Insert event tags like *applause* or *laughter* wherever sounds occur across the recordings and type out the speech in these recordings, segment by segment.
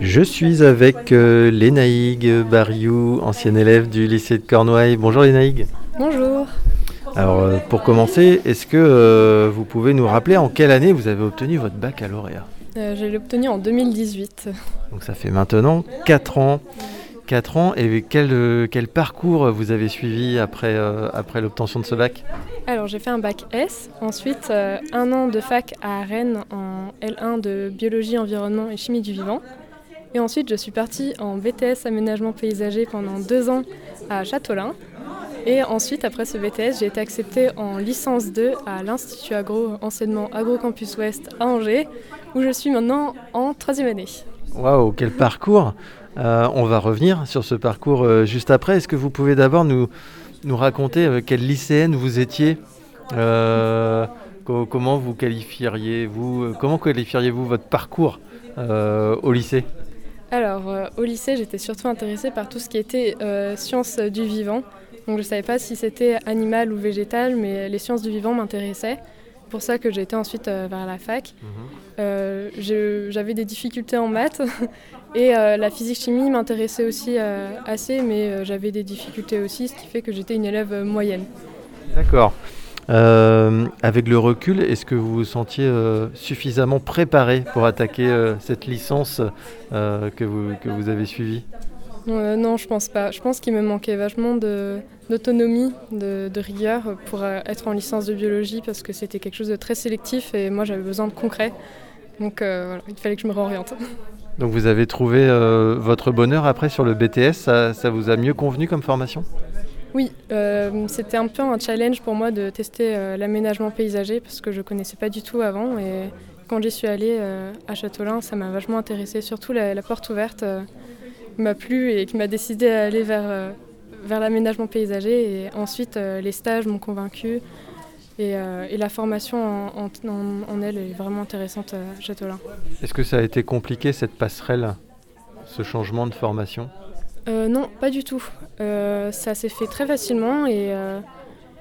Je suis avec euh, Lénaïgue Bariou, ancienne élève du lycée de Cornouailles. Bonjour Lénaïgue. Bonjour. Alors euh, pour commencer, est-ce que euh, vous pouvez nous rappeler en quelle année vous avez obtenu votre baccalauréat? Euh, je l'ai obtenu en 2018. Donc ça fait maintenant 4 ans. 4 ans et quel, quel parcours vous avez suivi après, après l'obtention de ce bac? Alors j'ai fait un bac S, ensuite un an de fac à Rennes en L1 de biologie, environnement et chimie du vivant. Et ensuite je suis partie en BTS aménagement paysager pendant deux ans à Châteaulin. Et ensuite après ce BTS j'ai été acceptée en licence 2 à l'Institut Agro enseignement Agrocampus Ouest à Angers où je suis maintenant en troisième année. Waouh, quel parcours Euh, On va revenir sur ce parcours euh, juste après. Est-ce que vous pouvez d'abord nous, nous raconter euh, quelle lycéenne vous étiez Euh, co- Comment vous qualifieriez-vous Comment qualifieriez-vous votre parcours au lycée? Alors, euh, au lycée, j'étais surtout intéressée par tout ce qui était euh, sciences du vivant. Donc, je ne savais pas si c'était animal ou végétal, mais les sciences du vivant m'intéressaient. pour ça que j'ai été ensuite euh, vers la fac. Je- J'avais des difficultés en maths *laughs* et la physique-chimie m'intéressait aussi assez, mais j'avais des difficultés aussi, ce qui fait que j'étais une élève moyenne. D'accord. Euh, avec le recul, est-ce que vous vous sentiez euh, suffisamment préparé pour attaquer euh, cette licence que, vous, que vous avez suivie? Non, je pense pas. Je pense qu'il me manquait vachement d'autonomie, de, de rigueur pour être en licence de biologie parce que c'était quelque chose de très sélectif et moi j'avais besoin de concret. Donc voilà, il fallait que je me réoriente. Donc vous avez trouvé votre bonheur après sur le BTS, ça, ça vous a mieux convenu comme formation? Oui, euh, c'était un peu un challenge pour moi de tester euh, l'aménagement paysager parce que je connaissais pas du tout avant et quand j'y suis allée euh, à Châteaulin, ça m'a vachement intéressée. Surtout la, porte ouverte m'a plu et qui m'a décidé à aller vers, vers l'aménagement paysager et ensuite les stages m'ont convaincue et, la formation en, en- elle est vraiment intéressante à Châteaulin. Est-ce que ça a été compliqué cette passerelle, ce changement de formation? Euh, non, pas du tout. Euh, ça s'est fait très facilement et, euh,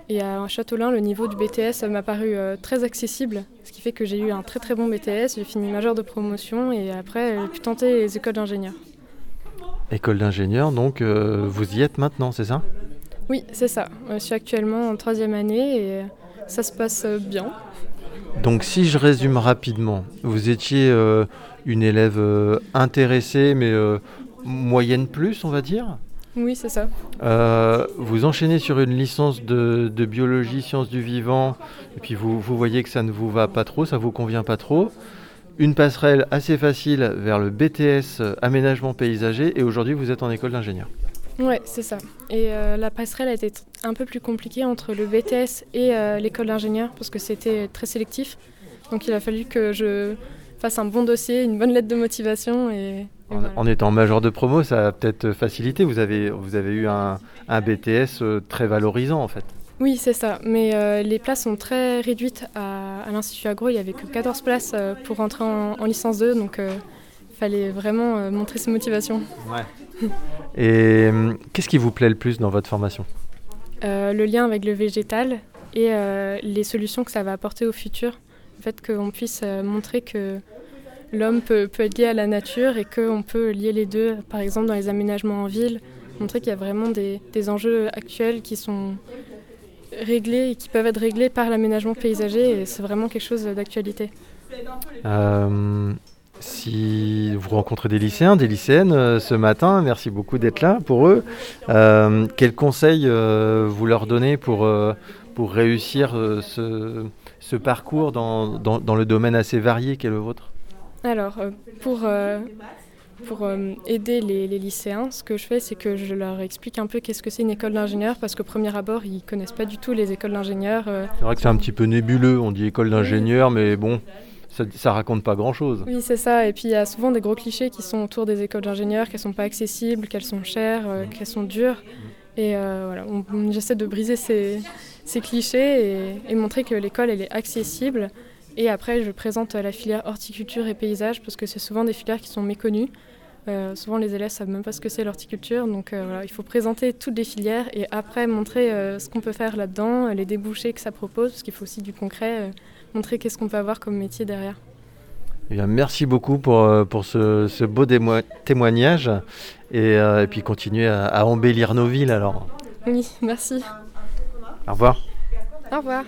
et à Châteaulin, le niveau du BTS m'a paru euh, très accessible, ce qui fait que j'ai eu un très très bon BTS. J'ai fini major de promotion et après j'ai pu tenter les écoles d'ingénieurs. École d'ingénieur, donc vous y êtes maintenant, c'est ça? Oui, c'est ça. Je suis actuellement en troisième année et ça se passe bien. Donc si je résume rapidement, vous étiez euh, une élève euh, intéressée, mais euh, moyenne plus, on va dire Oui, c'est ça. Euh, vous enchaînez sur une licence de, de biologie, sciences du vivant, et puis vous, vous voyez que ça ne vous va pas trop, ça vous convient pas trop. Une passerelle assez facile vers le BTS euh, aménagement paysager, et aujourd'hui vous êtes en école d'ingénieur. Ouais, c'est ça. Et euh, la passerelle a été un peu plus compliquée entre le BTS et l'école d'ingénieur parce que c'était très sélectif. Donc il a fallu que je fasse un bon dossier, une bonne lettre de motivation et En, voilà. en étant major de promo, ça a peut-être facilité. Vous avez, vous avez eu un, un BTS euh, très valorisant en fait. Oui, c'est ça. Mais euh, les places sont très réduites à, à l'Institut Agro. Il n'y avait que 14 places euh, pour rentrer en, en licence 2. Donc il fallait vraiment montrer ses motivations. Et hum, qu'est-ce qui vous plaît le plus dans votre formation? Le lien avec le végétal et les solutions que ça va apporter au futur. Le fait qu'on puisse montrer que l'homme peut, être lié à la nature et qu'on peut lier les deux, par exemple dans les aménagements en ville, montrer qu'il y a vraiment des, enjeux actuels qui sont réglés et qui peuvent être réglés par l'aménagement paysager et c'est vraiment quelque chose d'actualité. Euh, Si vous rencontrez des lycéens, des lycéennes euh, ce matin, merci beaucoup d'être là pour eux. Euh, quels conseils euh, vous leur donnez pour, pour réussir ce, ce parcours dans, dans- dans le domaine assez varié qu'est le vôtre? Alors, euh, pour, euh, pour euh, aider les, les lycéens, ce que je fais, c'est que je leur explique un peu qu'est-ce que c'est une école d'ingénieur, parce qu'au premier abord, ils connaissent pas du tout les écoles d'ingénieurs. C'est vrai que c'est un petit peu nébuleux, on dit école d'ingénieur, mais bon, ça, ça raconte pas grand-chose. Oui, c'est ça. Et puis, il y a souvent des gros clichés qui sont autour des écoles d'ingénieurs, qu'elles sont pas accessibles, qu'elles sont chères, euh, qu'elles sont dures. Et euh, voilà, j'essaie de briser ces, ces clichés et, et montrer que l'école, elle est accessible. Et après, je présente la filière horticulture et paysage, parce que c'est souvent des filières qui sont méconnues. Euh, souvent, les élèves savent même pas ce que c'est l'horticulture. Donc, euh, voilà, il faut présenter toutes les filières et après montrer euh, ce qu'on peut faire là-dedans, les débouchés que ça propose, parce qu'il faut aussi du concret, montrer qu'est-ce qu'on peut avoir comme métier derrière. Eh bien, merci beaucoup pour, pour ce, ce beau témoignage et, et puis continuer à, à embellir nos villes alors. Oui, merci. Au revoir. Au revoir.